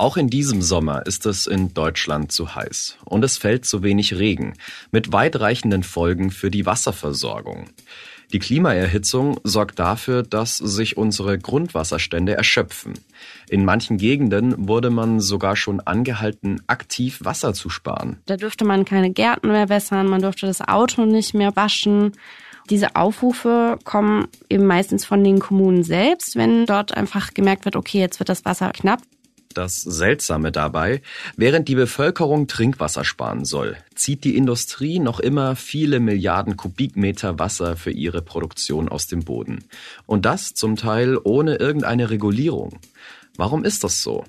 Auch in diesem Sommer ist es in Deutschland zu heiß und es fällt zu wenig Regen, mit weitreichenden Folgen für die Wasserversorgung. Die Klimaerhitzung sorgt dafür, dass sich unsere Grundwasserstände erschöpfen. In manchen Gegenden wurde man sogar schon angehalten, aktiv Wasser zu sparen. Da dürfte man keine Gärten mehr wässern, man durfte das Auto nicht mehr waschen. Diese Aufrufe kommen eben meistens von den Kommunen selbst, wenn dort einfach gemerkt wird, okay, jetzt wird das Wasser knapp. Das Seltsame dabei, während die Bevölkerung Trinkwasser sparen soll, zieht die Industrie noch immer viele Milliarden Kubikmeter Wasser für ihre Produktion aus dem Boden. Und das zum Teil ohne irgendeine Regulierung. Warum ist das so?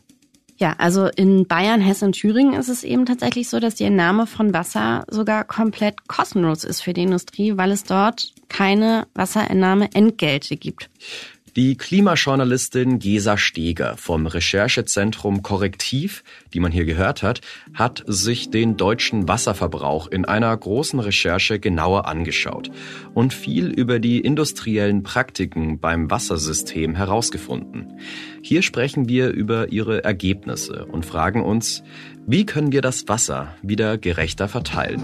Ja, also in Bayern, Hessen und Thüringen ist es eben tatsächlich so, dass die Entnahme von Wasser sogar komplett kostenlos ist für die Industrie, weil es dort keine Wasserentnahme-Entgelte gibt. Die Klimajournalistin Gesa Steger vom Recherchezentrum Korrektiv, die man hier gehört hat, hat sich den deutschen Wasserverbrauch in einer großen Recherche genauer angeschaut und viel über die industriellen Praktiken beim Wassersystem herausgefunden. Hier sprechen wir über ihre Ergebnisse und fragen uns, wie können wir das Wasser wieder gerechter verteilen?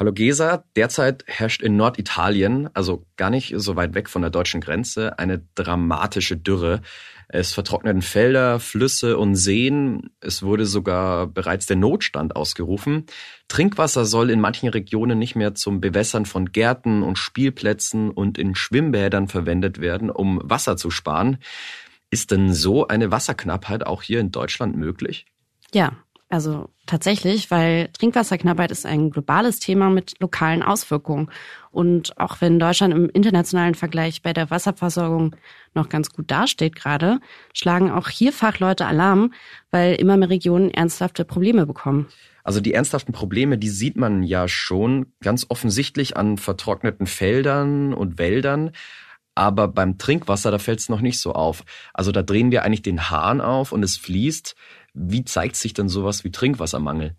Hallo Gesa, derzeit herrscht in Norditalien, also gar nicht so weit weg von der deutschen Grenze, eine dramatische Dürre. Es vertrockneten Felder, Flüsse und Seen. Es wurde sogar bereits der Notstand ausgerufen. Trinkwasser soll in manchen Regionen nicht mehr zum Bewässern von Gärten und Spielplätzen und in Schwimmbädern verwendet werden, um Wasser zu sparen. Ist denn so eine Wasserknappheit auch hier in Deutschland möglich? Ja, also tatsächlich, weil Trinkwasserknappheit ist ein globales Thema mit lokalen Auswirkungen. Und auch wenn Deutschland im internationalen Vergleich bei der Wasserversorgung noch ganz gut dasteht gerade, schlagen auch hier Fachleute Alarm, weil immer mehr Regionen ernsthafte Probleme bekommen. Also die ernsthaften Probleme, die sieht man ja schon ganz offensichtlich an vertrockneten Feldern und Wäldern. Aber beim Trinkwasser, da fällt es noch nicht so auf. Also da drehen wir eigentlich den Hahn auf und es fließt. Wie zeigt sich denn sowas wie Trinkwassermangel?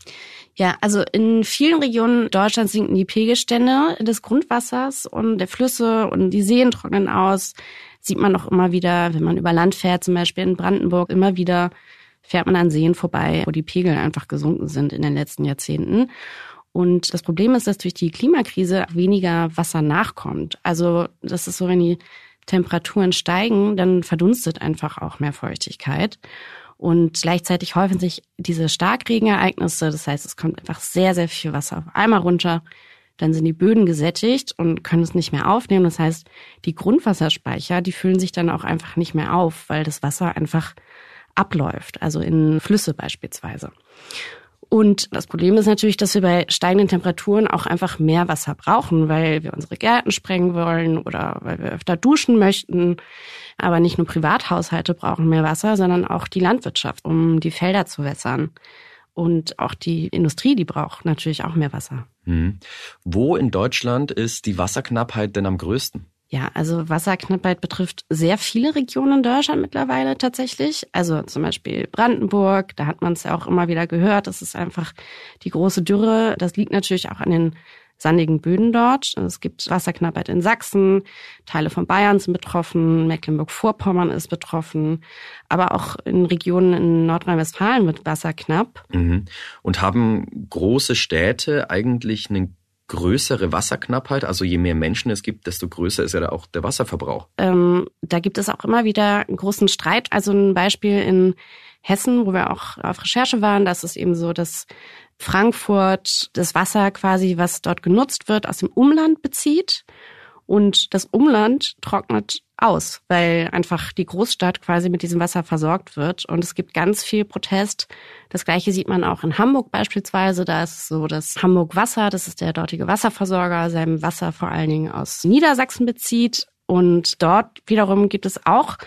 Ja, also in vielen Regionen Deutschlands sinken die Pegelstände des Grundwassers und der Flüsse und die Seen trocknen aus. Sieht man auch immer wieder, wenn man über Land fährt, zum Beispiel in Brandenburg, immer wieder fährt man an Seen vorbei, wo die Pegel einfach gesunken sind in den letzten Jahrzehnten. Und das Problem ist, dass durch die Klimakrise weniger Wasser nachkommt. Also das ist so, wenn die Temperaturen steigen, dann verdunstet einfach auch mehr Feuchtigkeit. Und gleichzeitig häufen sich diese Starkregenereignisse. Das heißt, es kommt einfach sehr, sehr viel Wasser auf einmal runter. Dann sind die Böden gesättigt und können es nicht mehr aufnehmen. Das heißt, die Grundwasserspeicher, die füllen sich dann auch einfach nicht mehr auf, weil das Wasser einfach abläuft, also in Flüsse beispielsweise. Und das Problem ist natürlich, dass wir bei steigenden Temperaturen auch einfach mehr Wasser brauchen, weil wir unsere Gärten sprengen wollen oder weil wir öfter duschen möchten. Aber nicht nur Privathaushalte brauchen mehr Wasser, sondern auch die Landwirtschaft, um die Felder zu wässern. Und auch die Industrie, die braucht natürlich auch mehr Wasser. Hm. Wo in Deutschland ist die Wasserknappheit denn am größten? Ja, also Wasserknappheit betrifft sehr viele Regionen in Deutschland mittlerweile tatsächlich. Also zum Beispiel Brandenburg, da hat man es ja auch immer wieder gehört. Das ist einfach die große Dürre. Das liegt natürlich auch an den sandigen Böden dort. Es gibt Wasserknappheit in Sachsen, Teile von Bayern sind betroffen, Mecklenburg-Vorpommern ist betroffen, aber auch in Regionen in Nordrhein-Westfalen wird Wasser knapp. Mhm. Und haben große Städte eigentlich einen größere Wasserknappheit? Also je mehr Menschen es gibt, desto größer ist ja da auch der Wasserverbrauch. Ähm, da gibt es auch immer wieder einen großen Streit. Also ein Beispiel in Hessen, wo wir auch auf Recherche waren, das ist eben so, dass Frankfurt das Wasser quasi, was dort genutzt wird, aus dem Umland bezieht. Und das Umland trocknet aus, weil einfach die Großstadt quasi mit diesem Wasser versorgt wird. Und es gibt ganz viel Protest. Das gleiche sieht man auch in Hamburg beispielsweise. Da ist so, dass Hamburg Wasser, das ist der dortige Wasserversorger, sein Wasser vor allen Dingen aus Niedersachsen bezieht. Und dort wiederum gibt es auch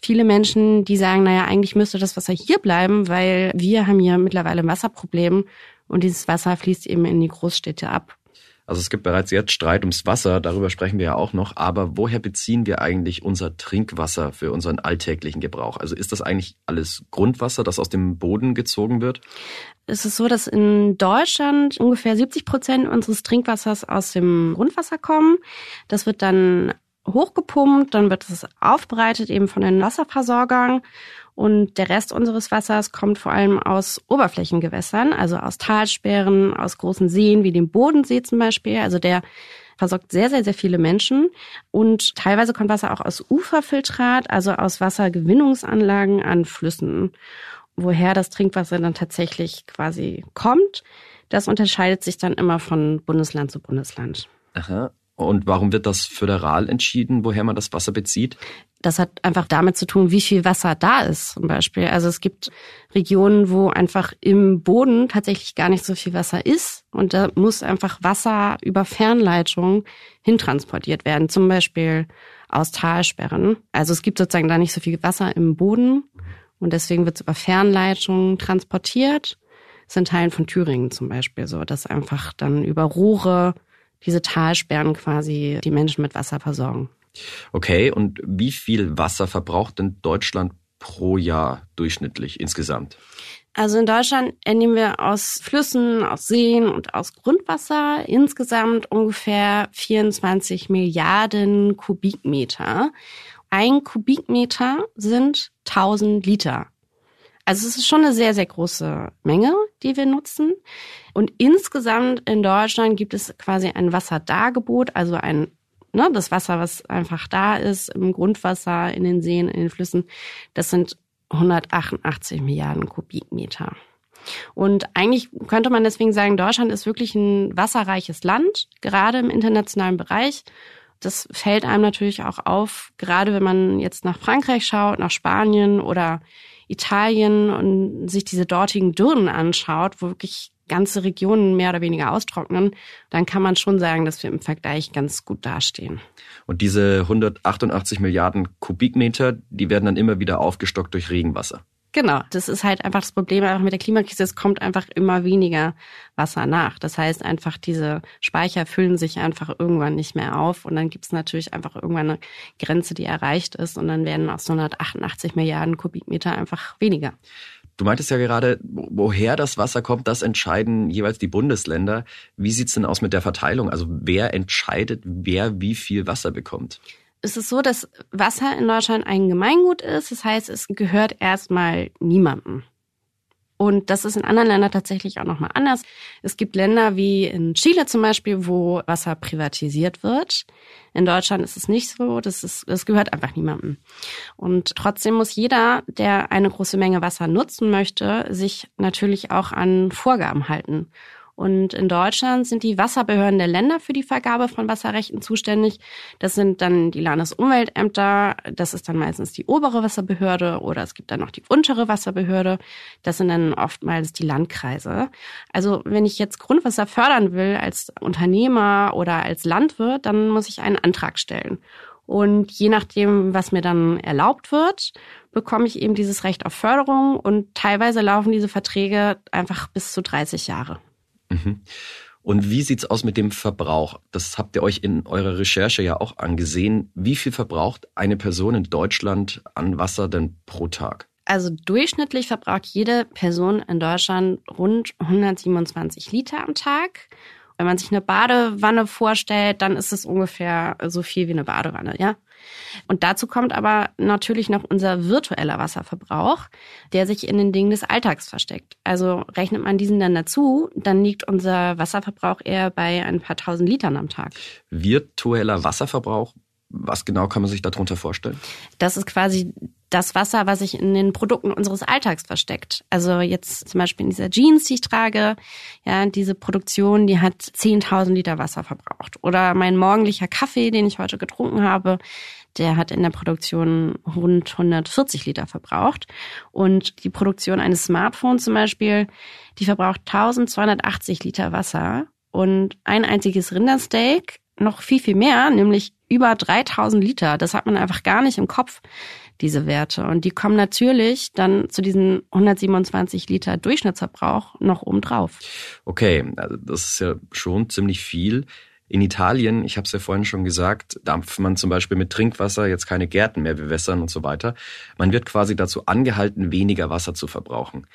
viele Menschen, die sagen, naja, eigentlich müsste das Wasser hier bleiben, weil wir haben hier mittlerweile ein Wasserproblem und dieses Wasser fließt eben in die Großstädte ab. Also es gibt bereits jetzt Streit ums Wasser, darüber sprechen wir ja auch noch. Aber woher beziehen wir eigentlich unser Trinkwasser für unseren alltäglichen Gebrauch? Also ist das eigentlich alles Grundwasser, das aus dem Boden gezogen wird? Es ist so, dass in Deutschland ungefähr 70 Prozent unseres Trinkwassers aus dem Grundwasser kommen. Das wird dann hochgepumpt, dann wird es aufbereitet eben von den Wasserversorgern und der Rest unseres Wassers kommt vor allem aus Oberflächengewässern, also aus Talsperren, aus großen Seen wie dem Bodensee zum Beispiel. Also der versorgt sehr, sehr, sehr viele Menschen. Und teilweise kommt Wasser auch aus Uferfiltrat, also aus Wassergewinnungsanlagen an Flüssen. Woher das Trinkwasser dann tatsächlich quasi kommt, das unterscheidet sich dann immer von Bundesland zu Bundesland. Aha. Und warum wird das föderal entschieden, woher man das Wasser bezieht? Das hat einfach damit zu tun, wie viel Wasser da ist zum Beispiel. Also es gibt Regionen, wo einfach im Boden tatsächlich gar nicht so viel Wasser ist. Und da muss einfach Wasser über Fernleitungen hintransportiert werden. Zum Beispiel aus Talsperren. Also es gibt sozusagen da nicht so viel Wasser im Boden. Und deswegen wird es über Fernleitungen transportiert. Das sind Teilen von Thüringen zum Beispiel so, dass einfach dann über Rohre diese Talsperren quasi die Menschen mit Wasser versorgen. Okay, und wie viel Wasser verbraucht denn Deutschland pro Jahr durchschnittlich insgesamt? Also in Deutschland entnehmen wir aus Flüssen, aus Seen und aus Grundwasser insgesamt ungefähr 24 Milliarden Kubikmeter. Ein Kubikmeter sind 1000 Liter. Also es ist schon eine sehr, sehr große Menge, die wir nutzen. Und insgesamt in Deutschland gibt es quasi ein Wasserdargebot, also ein ne, das Wasser, was einfach da ist, im Grundwasser, in den Seen, in den Flüssen, das sind 188 Milliarden Kubikmeter. Und eigentlich könnte man deswegen sagen, Deutschland ist wirklich ein wasserreiches Land, gerade im internationalen Bereich. Das fällt einem natürlich auch auf, gerade wenn man jetzt nach Frankreich schaut, nach Spanien oder Italien und sich diese dortigen Dürren anschaut, wo wirklich ganze Regionen mehr oder weniger austrocknen, dann kann man schon sagen, dass wir im Vergleich ganz gut dastehen. Und diese 188 Milliarden Kubikmeter, die werden dann immer wieder aufgestockt durch Regenwasser. Genau, das ist halt einfach das Problem einfach mit der Klimakrise. Es kommt einfach immer weniger Wasser nach. Das heißt einfach, diese Speicher füllen sich einfach irgendwann nicht mehr auf und dann gibt es natürlich einfach irgendwann eine Grenze, die erreicht ist und dann werden aus 188 Milliarden Kubikmeter einfach weniger. Du meintest ja gerade, woher das Wasser kommt, das entscheiden jeweils die Bundesländer. Wie sieht's denn aus mit der Verteilung? Also wer entscheidet, wer wie viel Wasser bekommt? Es ist so, dass Wasser in Deutschland ein Gemeingut ist. Das heißt, es gehört erstmal niemandem. Und das ist in anderen Ländern tatsächlich auch nochmal anders. Es gibt Länder wie in Chile zum Beispiel, wo Wasser privatisiert wird. In Deutschland ist es nicht so. Das, ist, das gehört einfach niemandem. Und trotzdem muss jeder, der eine große Menge Wasser nutzen möchte, sich natürlich auch an Vorgaben halten. Und in Deutschland sind die Wasserbehörden der Länder für die Vergabe von Wasserrechten zuständig. Das sind dann die Landesumweltämter, das ist dann meistens die obere Wasserbehörde oder es gibt dann noch die untere Wasserbehörde. Das sind dann oftmals die Landkreise. Also wenn ich jetzt Grundwasser fördern will als Unternehmer oder als Landwirt, dann muss ich einen Antrag stellen. Und je nachdem, was mir dann erlaubt wird, bekomme ich eben dieses Recht auf Förderung und teilweise laufen diese Verträge einfach bis zu 30 Jahre. Mhm. Und wie sieht's aus mit dem Verbrauch? Das habt ihr euch in eurer Recherche ja auch angesehen. Wie viel verbraucht eine Person in Deutschland an Wasser denn pro Tag? Also durchschnittlich verbraucht jede Person in Deutschland rund 127 Liter am Tag. Wenn man sich eine Badewanne vorstellt, dann ist es ungefähr so viel wie eine Badewanne, ja. Und dazu kommt aber natürlich noch unser virtueller Wasserverbrauch, der sich in den Dingen des Alltags versteckt. Also rechnet man diesen dann dazu, dann liegt unser Wasserverbrauch eher bei ein paar tausend Litern am Tag. Virtueller Wasserverbrauch, was genau kann man sich darunter vorstellen? Das ist quasi das Wasser, was sich in den Produkten unseres Alltags versteckt. Also jetzt zum Beispiel in dieser Jeans, die ich trage, ja, diese Produktion, die hat 10.000 Liter Wasser verbraucht. Oder mein morgendlicher Kaffee, den ich heute getrunken habe, der hat in der Produktion rund 140 Liter verbraucht. Und die Produktion eines Smartphones zum Beispiel, die verbraucht 1280 Liter Wasser. Und ein einziges Rindersteak noch viel, viel mehr, nämlich über 3000 Liter. Das hat man einfach gar nicht im Kopf diese Werte. Und die kommen natürlich dann zu diesen 127 Liter Durchschnittsverbrauch noch obendrauf. Okay, also das ist ja schon ziemlich viel. In Italien, ich habe es ja vorhin schon gesagt, darf man zum Beispiel mit Trinkwasser jetzt keine Gärten mehr bewässern und so weiter. Man wird quasi dazu angehalten, weniger Wasser zu verbrauchen.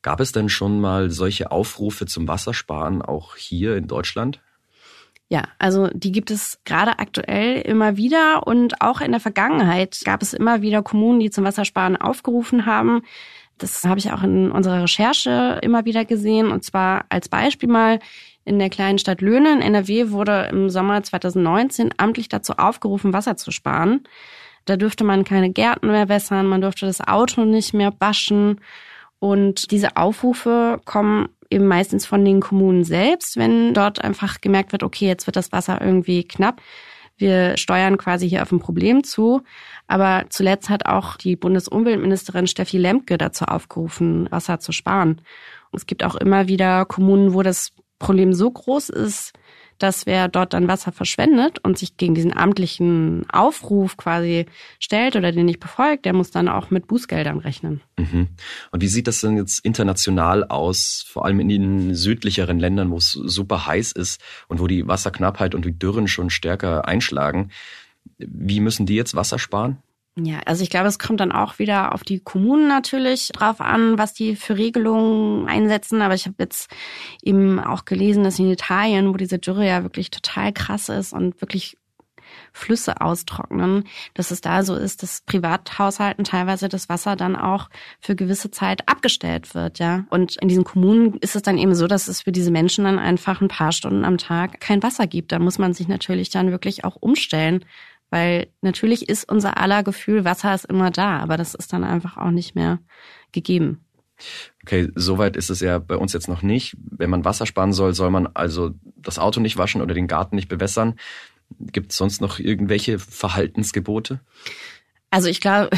Gab es denn schon mal solche Aufrufe zum Wassersparen auch hier in Deutschland? Ja, also die gibt es gerade aktuell immer wieder und auch in der Vergangenheit gab es immer wieder Kommunen, die zum Wassersparen aufgerufen haben. Das habe ich auch in unserer Recherche immer wieder gesehen. Und zwar als Beispiel mal in der kleinen Stadt Löhne in NRW wurde im Sommer 2019 amtlich dazu aufgerufen, Wasser zu sparen. Da dürfte man keine Gärten mehr wässern, man durfte das Auto nicht mehr waschen. Und diese Aufrufe kommen eben meistens von den Kommunen selbst, wenn dort einfach gemerkt wird, okay, jetzt wird das Wasser irgendwie knapp. Wir steuern quasi hier auf ein Problem zu. Aber zuletzt hat auch die Bundesumweltministerin Steffi Lemke dazu aufgerufen, Wasser zu sparen. Und es gibt auch immer wieder Kommunen, wo das Problem so groß ist, dass wer dort dann Wasser verschwendet und sich gegen diesen amtlichen Aufruf quasi stellt oder den nicht befolgt, der muss dann auch mit Bußgeldern rechnen. Mhm. Und wie sieht das denn jetzt international aus, vor allem in den südlicheren Ländern, wo es super heiß ist und wo die Wasserknappheit und die Dürren schon stärker einschlagen? Wie müssen die jetzt Wasser sparen? Ja, also ich glaube, es kommt dann auch wieder auf die Kommunen natürlich drauf an, was die für Regelungen einsetzen. Aber ich habe jetzt eben auch gelesen, dass in Italien, wo diese Dürre ja wirklich total krass ist und wirklich Flüsse austrocknen, dass es da so ist, dass Privathaushalten teilweise das Wasser dann auch für gewisse Zeit abgestellt wird, ja. Und in diesen Kommunen ist es dann eben so, dass es für diese Menschen dann einfach ein paar Stunden am Tag kein Wasser gibt. Da muss man sich natürlich dann wirklich auch umstellen weil natürlich ist unser aller Gefühl, Wasser ist immer da, aber das ist dann einfach auch nicht mehr gegeben. Okay, soweit ist es ja bei uns jetzt noch nicht. Wenn man Wasser sparen soll, soll man also das Auto nicht waschen oder den Garten nicht bewässern. Gibt es sonst noch irgendwelche Verhaltensgebote? Also ich glaube,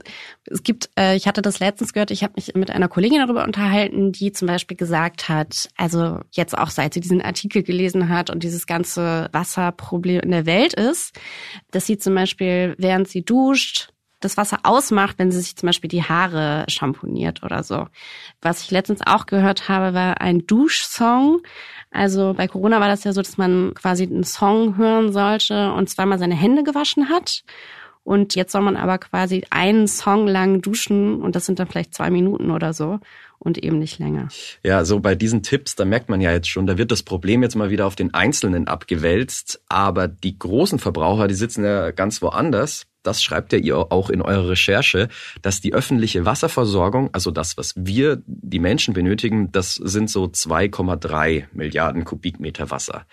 es gibt, äh, ich hatte das letztens gehört, ich habe mich mit einer Kollegin darüber unterhalten, die zum Beispiel gesagt hat, also jetzt auch seit sie diesen Artikel gelesen hat und dieses ganze Wasserproblem in der Welt ist, dass sie zum Beispiel, während sie duscht, das Wasser ausmacht, wenn sie sich zum Beispiel die Haare schamponiert oder so. Was ich letztens auch gehört habe, war ein Duschsong. Also bei Corona war das ja so, dass man quasi einen Song hören sollte und zweimal seine Hände gewaschen hat. Und jetzt soll man aber quasi einen Song lang duschen und das sind dann vielleicht zwei Minuten oder so und eben nicht länger. Ja, so bei diesen Tipps, da merkt man ja jetzt schon, da wird das Problem jetzt mal wieder auf den Einzelnen abgewälzt, aber die großen Verbraucher, die sitzen ja ganz woanders. Das schreibt ja ihr auch in eurer Recherche, dass die öffentliche Wasserversorgung, also das, was wir, die Menschen benötigen, das sind so 2,3 Milliarden Kubikmeter Wasser.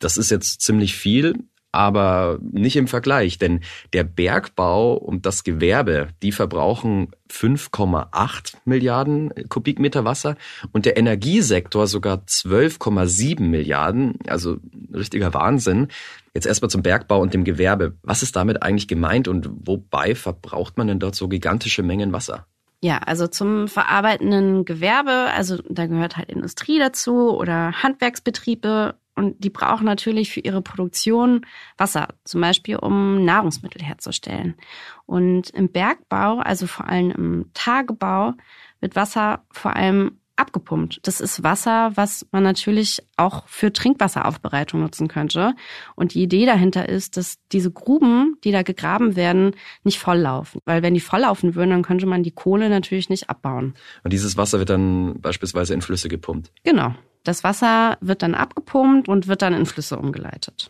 Das ist jetzt ziemlich viel, aber nicht im Vergleich, denn der Bergbau und das Gewerbe, die verbrauchen 5,8 Milliarden Kubikmeter Wasser und der Energiesektor sogar 12,7 Milliarden, also richtiger Wahnsinn. Jetzt erstmal zum Bergbau und dem Gewerbe. Was ist damit eigentlich gemeint und wobei verbraucht man denn dort so gigantische Mengen Wasser? Ja, also zum verarbeitenden Gewerbe, also da gehört halt Industrie dazu oder Handwerksbetriebe und die brauchen natürlich für ihre Produktion Wasser, zum Beispiel um Nahrungsmittel herzustellen. Und im Bergbau, also vor allem im Tagebau, wird Wasser vor allem abgepumpt. Das ist Wasser, was man natürlich auch für Trinkwasseraufbereitung nutzen könnte. Und die Idee dahinter ist, dass diese Gruben, die da gegraben werden, nicht volllaufen. Weil wenn die volllaufen würden, dann könnte man die Kohle natürlich nicht abbauen. Und dieses Wasser wird dann beispielsweise in Flüsse gepumpt. Genau. Das Wasser wird dann abgepumpt und wird dann in Flüsse umgeleitet.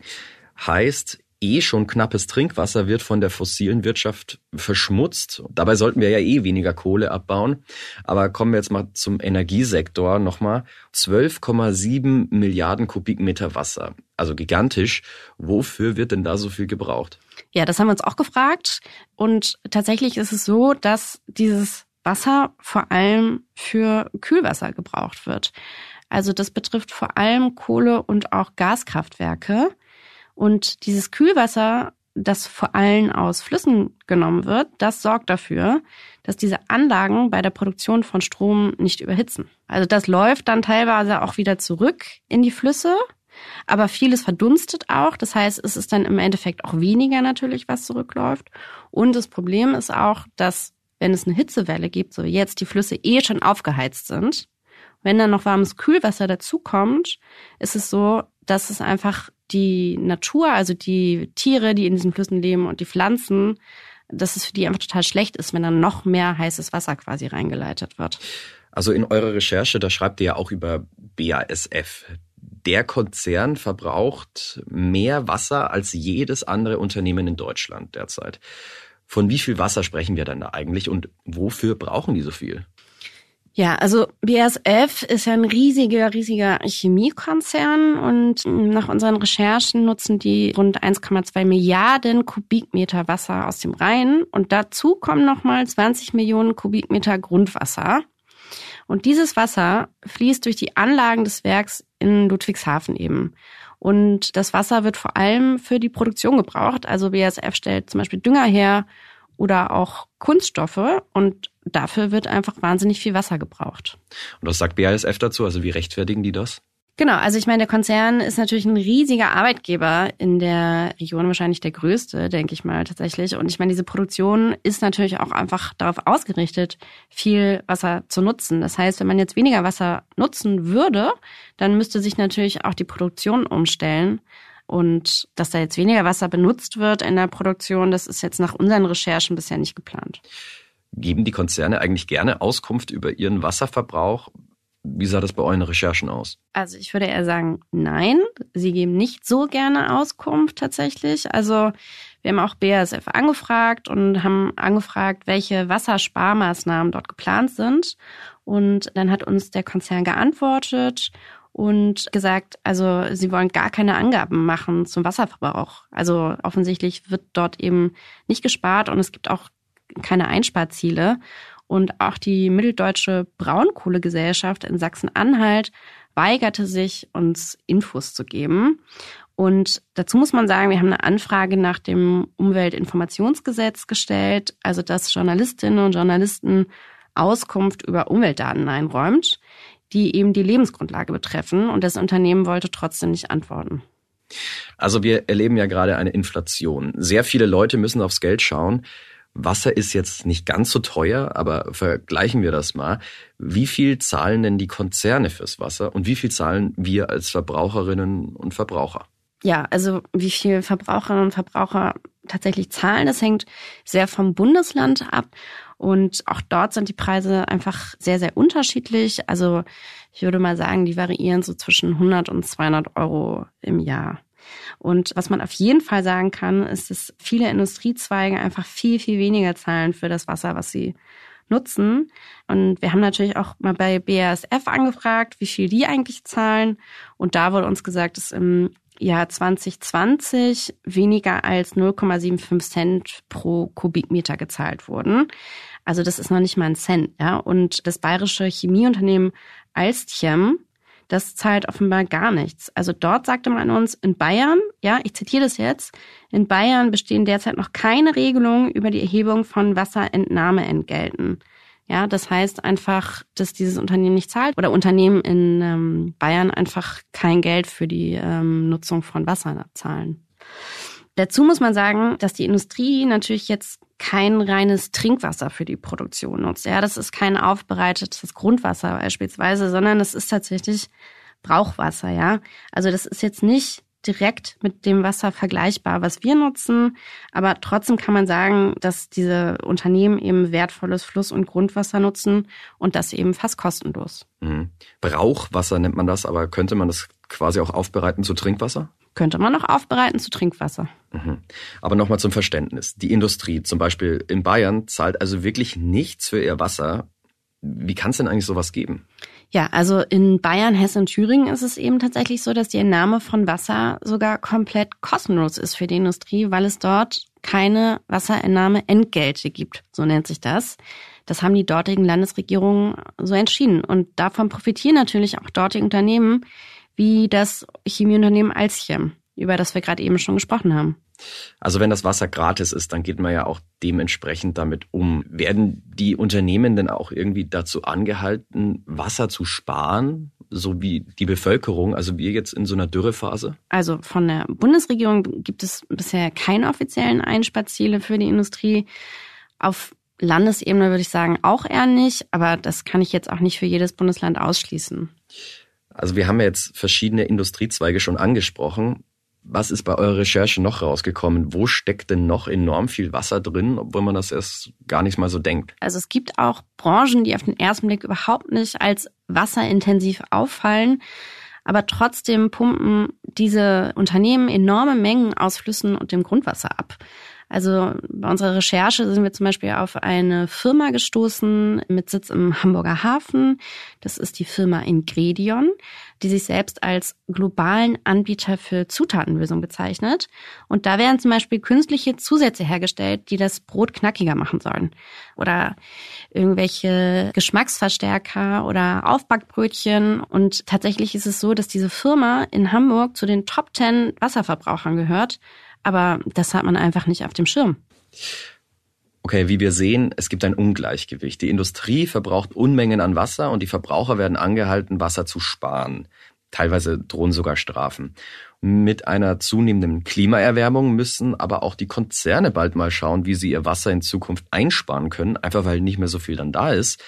Heißt, eh schon knappes Trinkwasser wird von der fossilen Wirtschaft verschmutzt. Dabei sollten wir ja eh weniger Kohle abbauen. Aber kommen wir jetzt mal zum Energiesektor nochmal. 12,7 Milliarden Kubikmeter Wasser. Also gigantisch. Wofür wird denn da so viel gebraucht? Ja, das haben wir uns auch gefragt. Und tatsächlich ist es so, dass dieses Wasser vor allem für Kühlwasser gebraucht wird. Also das betrifft vor allem Kohle- und auch Gaskraftwerke. Und dieses Kühlwasser, das vor allem aus Flüssen genommen wird, das sorgt dafür, dass diese Anlagen bei der Produktion von Strom nicht überhitzen. Also das läuft dann teilweise auch wieder zurück in die Flüsse, aber vieles verdunstet auch. Das heißt, es ist dann im Endeffekt auch weniger natürlich, was zurückläuft. Und das Problem ist auch, dass wenn es eine Hitzewelle gibt, so jetzt die Flüsse eh schon aufgeheizt sind, wenn dann noch warmes Kühlwasser dazukommt, ist es so, dass es einfach die Natur, also die Tiere, die in diesen Flüssen leben und die Pflanzen, dass es für die einfach total schlecht ist, wenn dann noch mehr heißes Wasser quasi reingeleitet wird. Also in eurer Recherche, da schreibt ihr ja auch über BASF. Der Konzern verbraucht mehr Wasser als jedes andere Unternehmen in Deutschland derzeit. Von wie viel Wasser sprechen wir dann da eigentlich und wofür brauchen die so viel? Ja, also BASF ist ja ein riesiger, riesiger Chemiekonzern und nach unseren Recherchen nutzen die rund 1,2 Milliarden Kubikmeter Wasser aus dem Rhein und dazu kommen nochmal 20 Millionen Kubikmeter Grundwasser. Und dieses Wasser fließt durch die Anlagen des Werks in Ludwigshafen eben. Und das Wasser wird vor allem für die Produktion gebraucht. Also BASF stellt zum Beispiel Dünger her oder auch Kunststoffe und dafür wird einfach wahnsinnig viel Wasser gebraucht. Und was sagt BASF dazu? Also wie rechtfertigen die das? Genau, also ich meine, der Konzern ist natürlich ein riesiger Arbeitgeber in der Region, wahrscheinlich der größte, denke ich mal tatsächlich. Und ich meine, diese Produktion ist natürlich auch einfach darauf ausgerichtet, viel Wasser zu nutzen. Das heißt, wenn man jetzt weniger Wasser nutzen würde, dann müsste sich natürlich auch die Produktion umstellen. Und dass da jetzt weniger Wasser benutzt wird in der Produktion, das ist jetzt nach unseren Recherchen bisher nicht geplant. Geben die Konzerne eigentlich gerne Auskunft über ihren Wasserverbrauch? Wie sah das bei euren Recherchen aus? Also ich würde eher sagen, nein, sie geben nicht so gerne Auskunft tatsächlich. Also wir haben auch BASF angefragt und haben angefragt, welche Wassersparmaßnahmen dort geplant sind. Und dann hat uns der Konzern geantwortet und gesagt, also sie wollen gar keine Angaben machen zum Wasserverbrauch. Also offensichtlich wird dort eben nicht gespart und es gibt auch keine Einsparziele. Und auch die Mitteldeutsche Braunkohlegesellschaft in Sachsen-Anhalt weigerte sich, uns Infos zu geben. Und dazu muss man sagen, wir haben eine Anfrage nach dem Umweltinformationsgesetz gestellt, also dass Journalistinnen und Journalisten Auskunft über Umweltdaten einräumt, die eben die Lebensgrundlage betreffen. Und das Unternehmen wollte trotzdem nicht antworten. Also wir erleben ja gerade eine Inflation. Sehr viele Leute müssen aufs Geld schauen. Wasser ist jetzt nicht ganz so teuer, aber vergleichen wir das mal. Wie viel zahlen denn die Konzerne fürs Wasser und wie viel zahlen wir als Verbraucherinnen und Verbraucher? Ja, also wie viel Verbraucherinnen und Verbraucher tatsächlich zahlen, das hängt sehr vom Bundesland ab. Und auch dort sind die Preise einfach sehr, sehr unterschiedlich. Also ich würde mal sagen, die variieren so zwischen 100 und 200 Euro im Jahr. Und was man auf jeden Fall sagen kann, ist, dass viele Industriezweige einfach viel, viel weniger zahlen für das Wasser, was sie nutzen. Und wir haben natürlich auch mal bei BASF angefragt, wie viel die eigentlich zahlen. Und da wurde uns gesagt, dass im Jahr 2020 weniger als 0,75 Cent pro Kubikmeter gezahlt wurden. Also das ist noch nicht mal ein Cent, ja. Und das bayerische Chemieunternehmen Alstchem das zahlt offenbar gar nichts. Also dort sagte man uns, in Bayern, ja, ich zitiere das jetzt, in Bayern bestehen derzeit noch keine Regelungen über die Erhebung von Wasserentnahmeentgelten. Ja, das heißt einfach, dass dieses Unternehmen nicht zahlt oder Unternehmen in ähm, Bayern einfach kein Geld für die ähm, Nutzung von Wasser zahlen. Dazu muss man sagen, dass die Industrie natürlich jetzt kein reines Trinkwasser für die Produktion nutzt. Ja, das ist kein aufbereitetes Grundwasser beispielsweise, sondern es ist tatsächlich Brauchwasser, ja. Also das ist jetzt nicht direkt mit dem Wasser vergleichbar, was wir nutzen. Aber trotzdem kann man sagen, dass diese Unternehmen eben wertvolles Fluss- und Grundwasser nutzen und das eben fast kostenlos. Mhm. Brauchwasser nennt man das, aber könnte man das quasi auch aufbereiten zu Trinkwasser? Könnte man auch aufbereiten zu Trinkwasser. Mhm. Aber nochmal zum Verständnis. Die Industrie, zum Beispiel in Bayern, zahlt also wirklich nichts für ihr Wasser. Wie kann es denn eigentlich sowas geben? Ja, also in Bayern, Hessen und Thüringen ist es eben tatsächlich so, dass die Entnahme von Wasser sogar komplett kostenlos ist für die Industrie, weil es dort keine Wasserentnahmeentgelte gibt. So nennt sich das. Das haben die dortigen Landesregierungen so entschieden. Und davon profitieren natürlich auch dortige Unternehmen wie das Chemieunternehmen Alchem, über das wir gerade eben schon gesprochen haben. Also wenn das Wasser gratis ist, dann geht man ja auch dementsprechend damit um. Werden die Unternehmen denn auch irgendwie dazu angehalten, Wasser zu sparen, so wie die Bevölkerung, also wir jetzt in so einer Dürrephase? Also von der Bundesregierung gibt es bisher keine offiziellen Einsparziele für die Industrie. Auf Landesebene würde ich sagen auch eher nicht, aber das kann ich jetzt auch nicht für jedes Bundesland ausschließen. Also wir haben ja jetzt verschiedene Industriezweige schon angesprochen. Was ist bei eurer Recherche noch rausgekommen? Wo steckt denn noch enorm viel Wasser drin, obwohl man das erst gar nicht mal so denkt? Also es gibt auch Branchen, die auf den ersten Blick überhaupt nicht als wasserintensiv auffallen. Aber trotzdem pumpen diese Unternehmen enorme Mengen aus Flüssen und dem Grundwasser ab. Also bei unserer Recherche sind wir zum Beispiel auf eine Firma gestoßen mit Sitz im Hamburger Hafen. Das ist die Firma Ingredion, die sich selbst als globalen Anbieter für Zutatenlösung bezeichnet. Und da werden zum Beispiel künstliche Zusätze hergestellt, die das Brot knackiger machen sollen. Oder irgendwelche Geschmacksverstärker oder Aufbackbrötchen. Und tatsächlich ist es so, dass diese Firma in Hamburg zu den Top 10 Wasserverbrauchern gehört aber das hat man einfach nicht auf dem Schirm. Okay, wie wir sehen, es gibt ein Ungleichgewicht. Die Industrie verbraucht Unmengen an Wasser und die Verbraucher werden angehalten, Wasser zu sparen. Teilweise drohen sogar Strafen. Mit einer zunehmenden Klimaerwärmung müssen aber auch die Konzerne bald mal schauen, wie sie ihr Wasser in Zukunft einsparen können, einfach weil nicht mehr so viel dann da ist.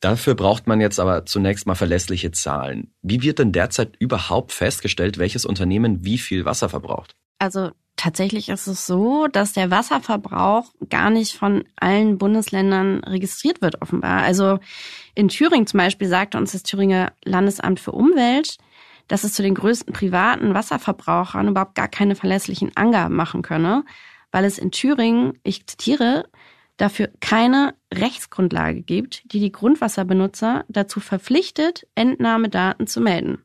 Dafür braucht man jetzt aber zunächst mal verlässliche Zahlen. Wie wird denn derzeit überhaupt festgestellt, welches Unternehmen wie viel Wasser verbraucht? Also tatsächlich ist es so, dass der Wasserverbrauch gar nicht von allen Bundesländern registriert wird, offenbar. Also in Thüringen zum Beispiel sagte uns das Thüringer Landesamt für Umwelt, dass es zu den größten privaten Wasserverbrauchern überhaupt gar keine verlässlichen Angaben machen könne, weil es in Thüringen, ich zitiere, dafür keine Rechtsgrundlage gibt, die die Grundwasserbenutzer dazu verpflichtet, Entnahmedaten zu melden.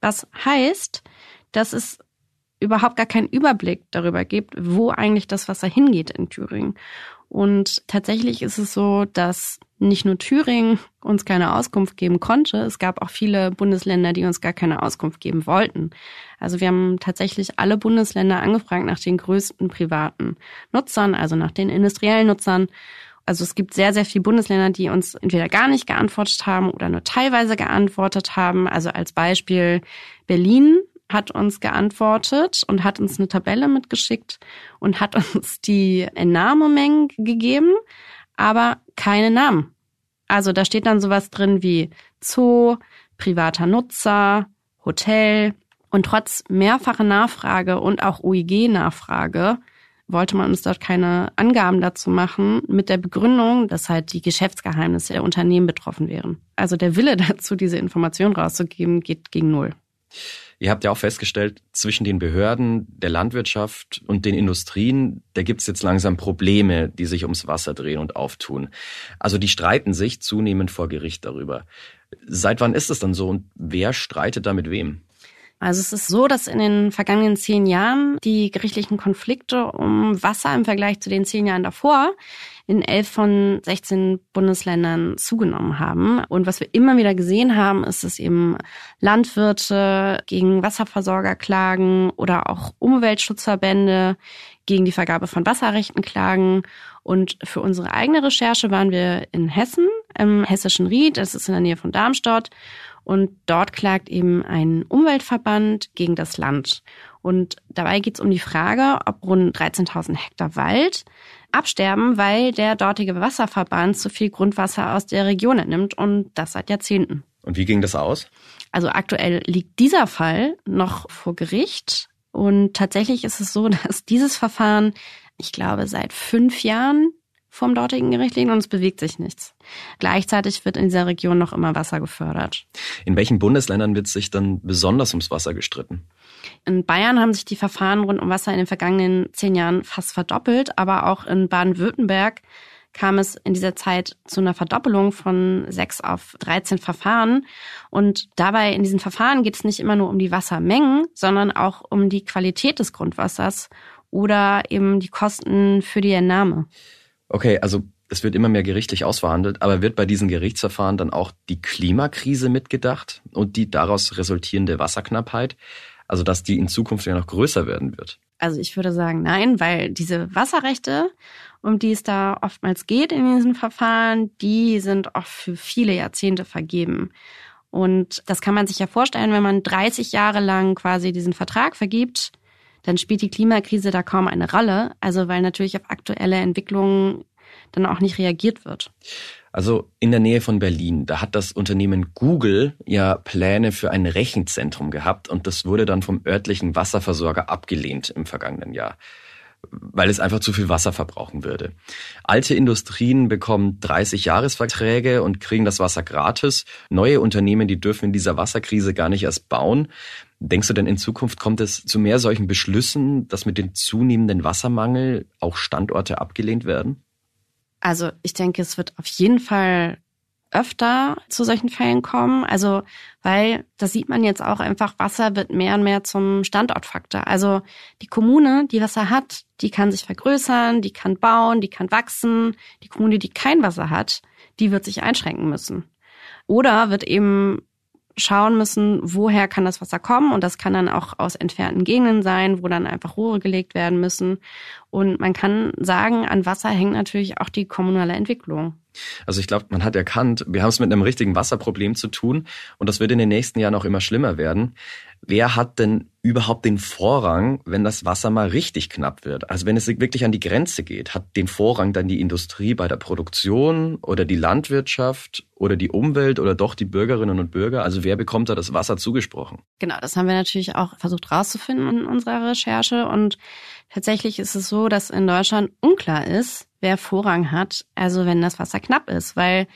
Was heißt, dass es überhaupt gar keinen Überblick darüber gibt, wo eigentlich das Wasser hingeht in Thüringen. Und tatsächlich ist es so, dass nicht nur Thüringen uns keine Auskunft geben konnte, es gab auch viele Bundesländer, die uns gar keine Auskunft geben wollten. Also wir haben tatsächlich alle Bundesländer angefragt nach den größten privaten Nutzern, also nach den industriellen Nutzern. Also es gibt sehr, sehr viele Bundesländer, die uns entweder gar nicht geantwortet haben oder nur teilweise geantwortet haben. Also als Beispiel Berlin hat uns geantwortet und hat uns eine Tabelle mitgeschickt und hat uns die Entnahmemengen gegeben, aber keine Namen. Also da steht dann sowas drin wie Zoo, privater Nutzer, Hotel und trotz mehrfacher Nachfrage und auch UIG-Nachfrage wollte man uns dort keine Angaben dazu machen, mit der Begründung, dass halt die Geschäftsgeheimnisse der Unternehmen betroffen wären. Also der Wille dazu, diese Information rauszugeben, geht gegen Null. Ihr habt ja auch festgestellt, zwischen den Behörden, der Landwirtschaft und den Industrien, da gibt es jetzt langsam Probleme, die sich ums Wasser drehen und auftun. Also die streiten sich zunehmend vor Gericht darüber. Seit wann ist es dann so und wer streitet da mit wem? Also es ist so, dass in den vergangenen zehn Jahren die gerichtlichen Konflikte um Wasser im Vergleich zu den zehn Jahren davor in elf von 16 Bundesländern zugenommen haben. Und was wir immer wieder gesehen haben, ist, dass eben Landwirte gegen Wasserversorger klagen oder auch Umweltschutzverbände gegen die Vergabe von Wasserrechten klagen. Und für unsere eigene Recherche waren wir in Hessen, im hessischen Ried, das ist in der Nähe von Darmstadt. Und dort klagt eben ein Umweltverband gegen das Land. Und dabei geht es um die Frage, ob rund 13.000 Hektar Wald absterben, weil der dortige Wasserverband zu viel Grundwasser aus der Region entnimmt und das seit Jahrzehnten. Und wie ging das aus? Also aktuell liegt dieser Fall noch vor Gericht. Und tatsächlich ist es so, dass dieses Verfahren, ich glaube, seit fünf Jahren vom dortigen Gericht liegt und es bewegt sich nichts. Gleichzeitig wird in dieser Region noch immer Wasser gefördert. In welchen Bundesländern wird sich dann besonders ums Wasser gestritten? In Bayern haben sich die Verfahren rund um Wasser in den vergangenen zehn Jahren fast verdoppelt, aber auch in Baden-Württemberg kam es in dieser Zeit zu einer Verdoppelung von sechs auf 13 Verfahren. Und dabei in diesen Verfahren geht es nicht immer nur um die Wassermengen, sondern auch um die Qualität des Grundwassers oder eben die Kosten für die Entnahme. Okay, also es wird immer mehr gerichtlich ausverhandelt, aber wird bei diesen Gerichtsverfahren dann auch die Klimakrise mitgedacht und die daraus resultierende Wasserknappheit? Also dass die in Zukunft ja noch größer werden wird? Also ich würde sagen nein, weil diese Wasserrechte, um die es da oftmals geht in diesen Verfahren, die sind auch für viele Jahrzehnte vergeben. Und das kann man sich ja vorstellen, wenn man 30 Jahre lang quasi diesen Vertrag vergibt, dann spielt die Klimakrise da kaum eine Rolle. Also weil natürlich auf aktuelle Entwicklungen dann auch nicht reagiert wird. Also in der Nähe von Berlin, da hat das Unternehmen Google ja Pläne für ein Rechenzentrum gehabt und das wurde dann vom örtlichen Wasserversorger abgelehnt im vergangenen Jahr, weil es einfach zu viel Wasser verbrauchen würde. Alte Industrien bekommen 30 Jahresverträge und kriegen das Wasser gratis. Neue Unternehmen, die dürfen in dieser Wasserkrise gar nicht erst bauen. Denkst du denn in Zukunft kommt es zu mehr solchen Beschlüssen, dass mit dem zunehmenden Wassermangel auch Standorte abgelehnt werden? Also ich denke, es wird auf jeden Fall öfter zu solchen Fällen kommen. Also, weil das sieht man jetzt auch einfach, Wasser wird mehr und mehr zum Standortfaktor. Also die Kommune, die Wasser hat, die kann sich vergrößern, die kann bauen, die kann wachsen. Die Kommune, die kein Wasser hat, die wird sich einschränken müssen. Oder wird eben schauen müssen, woher kann das Wasser kommen. Und das kann dann auch aus entfernten Gegenden sein, wo dann einfach Rohre gelegt werden müssen. Und man kann sagen, an Wasser hängt natürlich auch die kommunale Entwicklung. Also ich glaube, man hat erkannt, wir haben es mit einem richtigen Wasserproblem zu tun und das wird in den nächsten Jahren auch immer schlimmer werden. Wer hat denn überhaupt den Vorrang, wenn das Wasser mal richtig knapp wird? Also wenn es wirklich an die Grenze geht, hat den Vorrang dann die Industrie bei der Produktion oder die Landwirtschaft oder die Umwelt oder doch die Bürgerinnen und Bürger? Also wer bekommt da das Wasser zugesprochen? Genau, das haben wir natürlich auch versucht rauszufinden in unserer Recherche und tatsächlich ist es so, dass in Deutschland unklar ist, wer Vorrang hat, also wenn das Wasser knapp ist, weil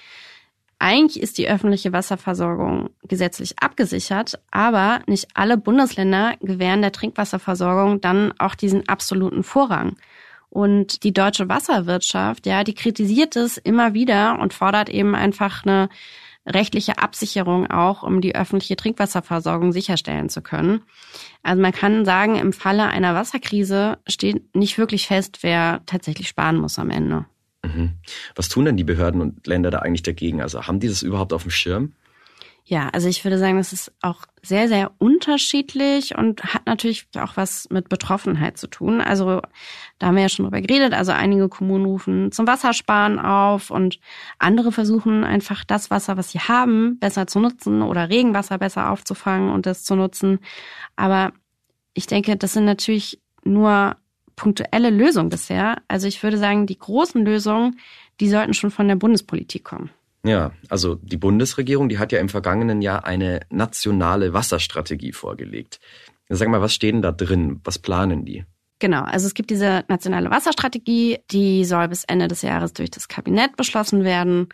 eigentlich ist die öffentliche Wasserversorgung gesetzlich abgesichert, aber nicht alle Bundesländer gewähren der Trinkwasserversorgung dann auch diesen absoluten Vorrang. Und die deutsche Wasserwirtschaft, ja, die kritisiert es immer wieder und fordert eben einfach eine rechtliche Absicherung auch, um die öffentliche Trinkwasserversorgung sicherstellen zu können. Also man kann sagen, im Falle einer Wasserkrise steht nicht wirklich fest, wer tatsächlich sparen muss am Ende. Mhm. Was tun denn die Behörden und Länder da eigentlich dagegen? Also haben die das überhaupt auf dem Schirm? Ja, also ich würde sagen, das ist auch sehr, sehr unterschiedlich und hat natürlich auch was mit Betroffenheit zu tun. Also da haben wir ja schon drüber geredet. Also einige Kommunen rufen zum Wassersparen auf und andere versuchen einfach das Wasser, was sie haben, besser zu nutzen oder Regenwasser besser aufzufangen und das zu nutzen. Aber ich denke, das sind natürlich nur punktuelle Lösungen bisher. Also ich würde sagen, die großen Lösungen, die sollten schon von der Bundespolitik kommen. Ja, also die Bundesregierung, die hat ja im vergangenen Jahr eine nationale Wasserstrategie vorgelegt. Sag mal, was steht denn da drin? Was planen die? Genau, also es gibt diese nationale Wasserstrategie, die soll bis Ende des Jahres durch das Kabinett beschlossen werden.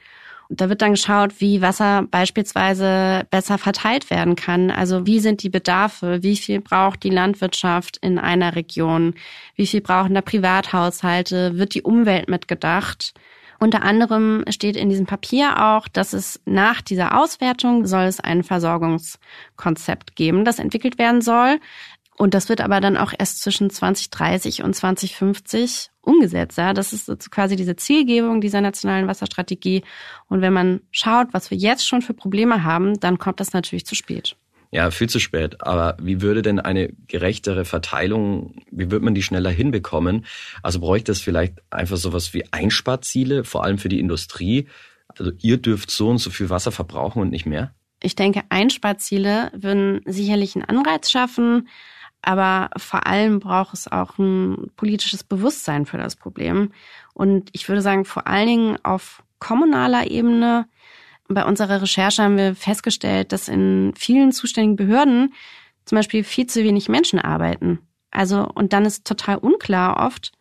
Da wird dann geschaut, wie Wasser beispielsweise besser verteilt werden kann. Also wie sind die Bedarfe? Wie viel braucht die Landwirtschaft in einer Region? Wie viel brauchen da Privathaushalte? Wird die Umwelt mitgedacht? Unter anderem steht in diesem Papier auch, dass es nach dieser Auswertung soll es ein Versorgungskonzept geben, das entwickelt werden soll. Und das wird aber dann auch erst zwischen 2030 und 2050 umgesetzt. Ja? Das ist quasi diese Zielgebung dieser nationalen Wasserstrategie. Und wenn man schaut, was wir jetzt schon für Probleme haben, dann kommt das natürlich zu spät. Ja, viel zu spät. Aber wie würde denn eine gerechtere Verteilung, wie würde man die schneller hinbekommen? Also bräuchte es vielleicht einfach sowas wie Einsparziele, vor allem für die Industrie? Also ihr dürft so und so viel Wasser verbrauchen und nicht mehr? Ich denke, Einsparziele würden sicherlich einen Anreiz schaffen, aber vor allem braucht es auch ein politisches Bewusstsein für das Problem. Und ich würde sagen, vor allen Dingen auf kommunaler Ebene bei unserer Recherche haben wir festgestellt, dass in vielen zuständigen Behörden zum Beispiel viel zu wenig Menschen arbeiten. Also, und dann ist total unklar oft,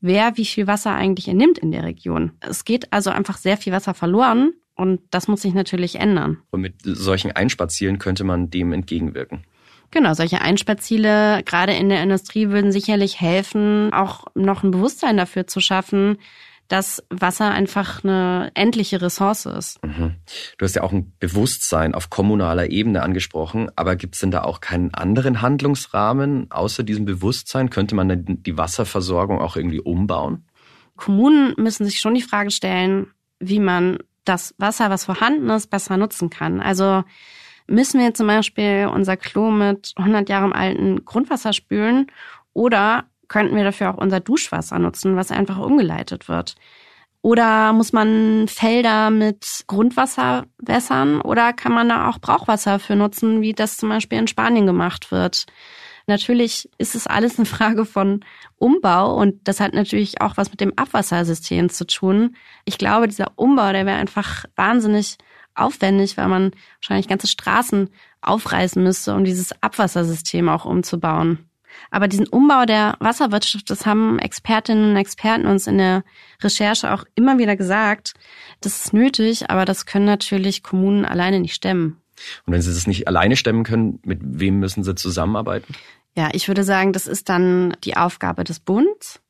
wer wie viel Wasser eigentlich entnimmt in der Region. Es geht also einfach sehr viel Wasser verloren und das muss sich natürlich ändern. Und mit solchen Einsparzielen könnte man dem entgegenwirken. Genau, solche Einsparziele gerade in der Industrie würden sicherlich helfen, auch noch ein Bewusstsein dafür zu schaffen, dass Wasser einfach eine endliche Ressource ist. Mhm. Du hast ja auch ein Bewusstsein auf kommunaler Ebene angesprochen, aber gibt es denn da auch keinen anderen Handlungsrahmen außer diesem Bewusstsein? Könnte man die Wasserversorgung auch irgendwie umbauen? Kommunen müssen sich schon die Frage stellen, wie man das Wasser, was vorhanden ist, besser nutzen kann. Also müssen wir zum Beispiel unser Klo mit 100 Jahren alten Grundwasser spülen oder könnten wir dafür auch unser Duschwasser nutzen, was einfach umgeleitet wird? Oder muss man Felder mit Grundwasser wässern oder kann man da auch Brauchwasser für nutzen, wie das zum Beispiel in Spanien gemacht wird? Natürlich ist es alles eine Frage von Umbau und das hat natürlich auch was mit dem Abwassersystem zu tun. Ich glaube, dieser Umbau, der wäre einfach wahnsinnig aufwendig, weil man wahrscheinlich ganze Straßen aufreißen müsste, um dieses Abwassersystem auch umzubauen. Aber diesen Umbau der Wasserwirtschaft, das haben Expertinnen und Experten uns in der Recherche auch immer wieder gesagt, das ist nötig, aber das können natürlich Kommunen alleine nicht stemmen. Und wenn sie das nicht alleine stemmen können, mit wem müssen sie zusammenarbeiten? Ja, ich würde sagen, das ist dann die Aufgabe des Bundes,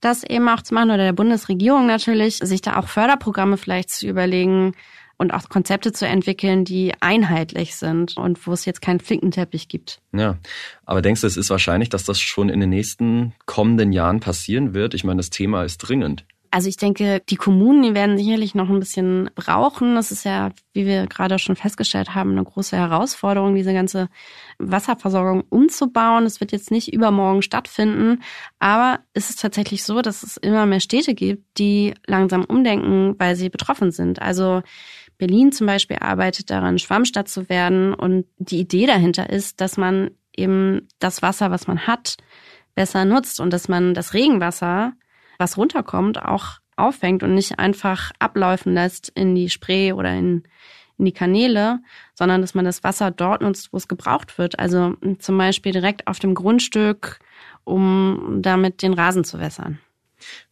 das eben auch zu machen oder der Bundesregierung natürlich, sich da auch Förderprogramme vielleicht zu überlegen, und auch Konzepte zu entwickeln, die einheitlich sind und wo es jetzt keinen Flickenteppich gibt. Ja, aber denkst du, es ist wahrscheinlich, dass das schon in den nächsten kommenden Jahren passieren wird? Ich meine, das Thema ist dringend. Also ich denke, die Kommunen, die werden sicherlich noch ein bisschen brauchen. Das ist ja, wie wir gerade schon festgestellt haben, eine große Herausforderung, diese ganze Wasserversorgung umzubauen. Es wird jetzt nicht übermorgen stattfinden, aber es ist tatsächlich so, dass es immer mehr Städte gibt, die langsam umdenken, weil sie betroffen sind. Also Berlin zum Beispiel arbeitet daran, Schwammstadt zu werden. Und die Idee dahinter ist, dass man eben das Wasser, was man hat, besser nutzt und dass man das Regenwasser, was runterkommt, auch auffängt und nicht einfach abläufen lässt in die Spree oder in, in die Kanäle, sondern dass man das Wasser dort nutzt, wo es gebraucht wird. Also zum Beispiel direkt auf dem Grundstück, um damit den Rasen zu wässern.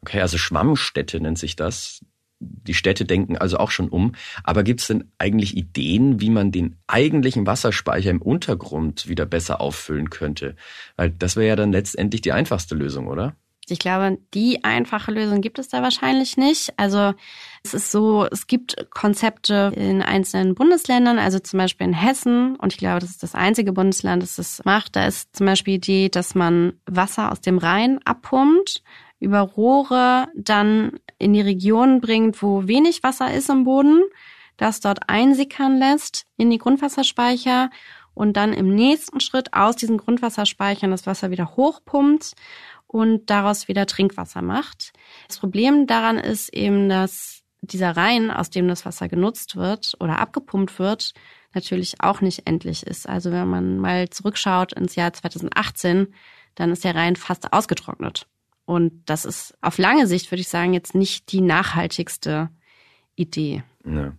Okay, also Schwammstätte nennt sich das die Städte denken also auch schon um. Aber gibt es denn eigentlich Ideen, wie man den eigentlichen Wasserspeicher im Untergrund wieder besser auffüllen könnte? Weil das wäre ja dann letztendlich die einfachste Lösung, oder? Ich glaube, die einfache Lösung gibt es da wahrscheinlich nicht. Also es ist so, es gibt Konzepte in einzelnen Bundesländern, also zum Beispiel in Hessen, und ich glaube, das ist das einzige Bundesland, das das macht. Da ist zum Beispiel die Idee, dass man Wasser aus dem Rhein abpumpt über Rohre dann in die Region bringt, wo wenig Wasser ist im Boden, das dort einsickern lässt in die Grundwasserspeicher und dann im nächsten Schritt aus diesen Grundwasserspeichern das Wasser wieder hochpumpt und daraus wieder Trinkwasser macht. Das Problem daran ist eben, dass dieser Rhein, aus dem das Wasser genutzt wird oder abgepumpt wird, natürlich auch nicht endlich ist. Also wenn man mal zurückschaut ins Jahr 2018, dann ist der Rhein fast ausgetrocknet. Und das ist auf lange Sicht, würde ich sagen, jetzt nicht die nachhaltigste Idee. Ja.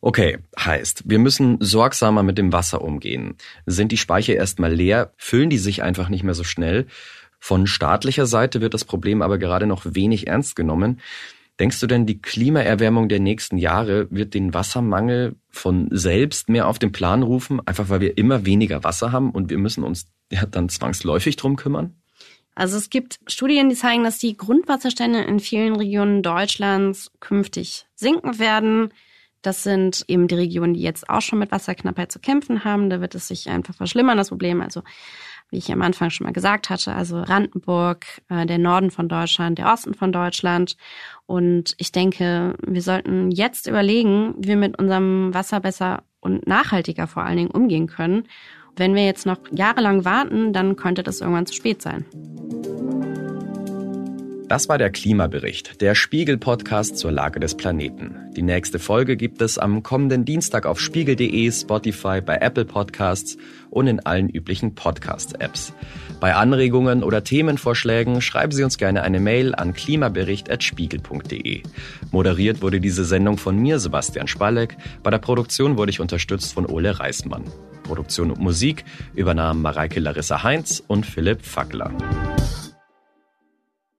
Okay, heißt, wir müssen sorgsamer mit dem Wasser umgehen. Sind die Speicher erstmal leer, füllen die sich einfach nicht mehr so schnell. Von staatlicher Seite wird das Problem aber gerade noch wenig ernst genommen. Denkst du denn, die Klimaerwärmung der nächsten Jahre wird den Wassermangel von selbst mehr auf den Plan rufen, einfach weil wir immer weniger Wasser haben und wir müssen uns ja dann zwangsläufig drum kümmern? Also es gibt Studien, die zeigen, dass die Grundwasserstände in vielen Regionen Deutschlands künftig sinken werden. Das sind eben die Regionen, die jetzt auch schon mit Wasserknappheit zu kämpfen haben. Da wird es sich einfach verschlimmern, das Problem. Also wie ich am Anfang schon mal gesagt hatte, also Brandenburg, äh, der Norden von Deutschland, der Osten von Deutschland. Und ich denke, wir sollten jetzt überlegen, wie wir mit unserem Wasser besser und nachhaltiger vor allen Dingen umgehen können wenn wir jetzt noch jahrelang warten, dann könnte das irgendwann zu spät sein. Das war der Klimabericht, der Spiegel-Podcast zur Lage des Planeten. Die nächste Folge gibt es am kommenden Dienstag auf spiegel.de, Spotify, bei Apple Podcasts und in allen üblichen Podcast-Apps. Bei Anregungen oder Themenvorschlägen schreiben Sie uns gerne eine Mail an klimabericht.spiegel.de. Moderiert wurde diese Sendung von mir, Sebastian Spalleck. Bei der Produktion wurde ich unterstützt von Ole Reismann. Produktion und Musik übernahmen Mareike Larissa Heinz und Philipp Fackler.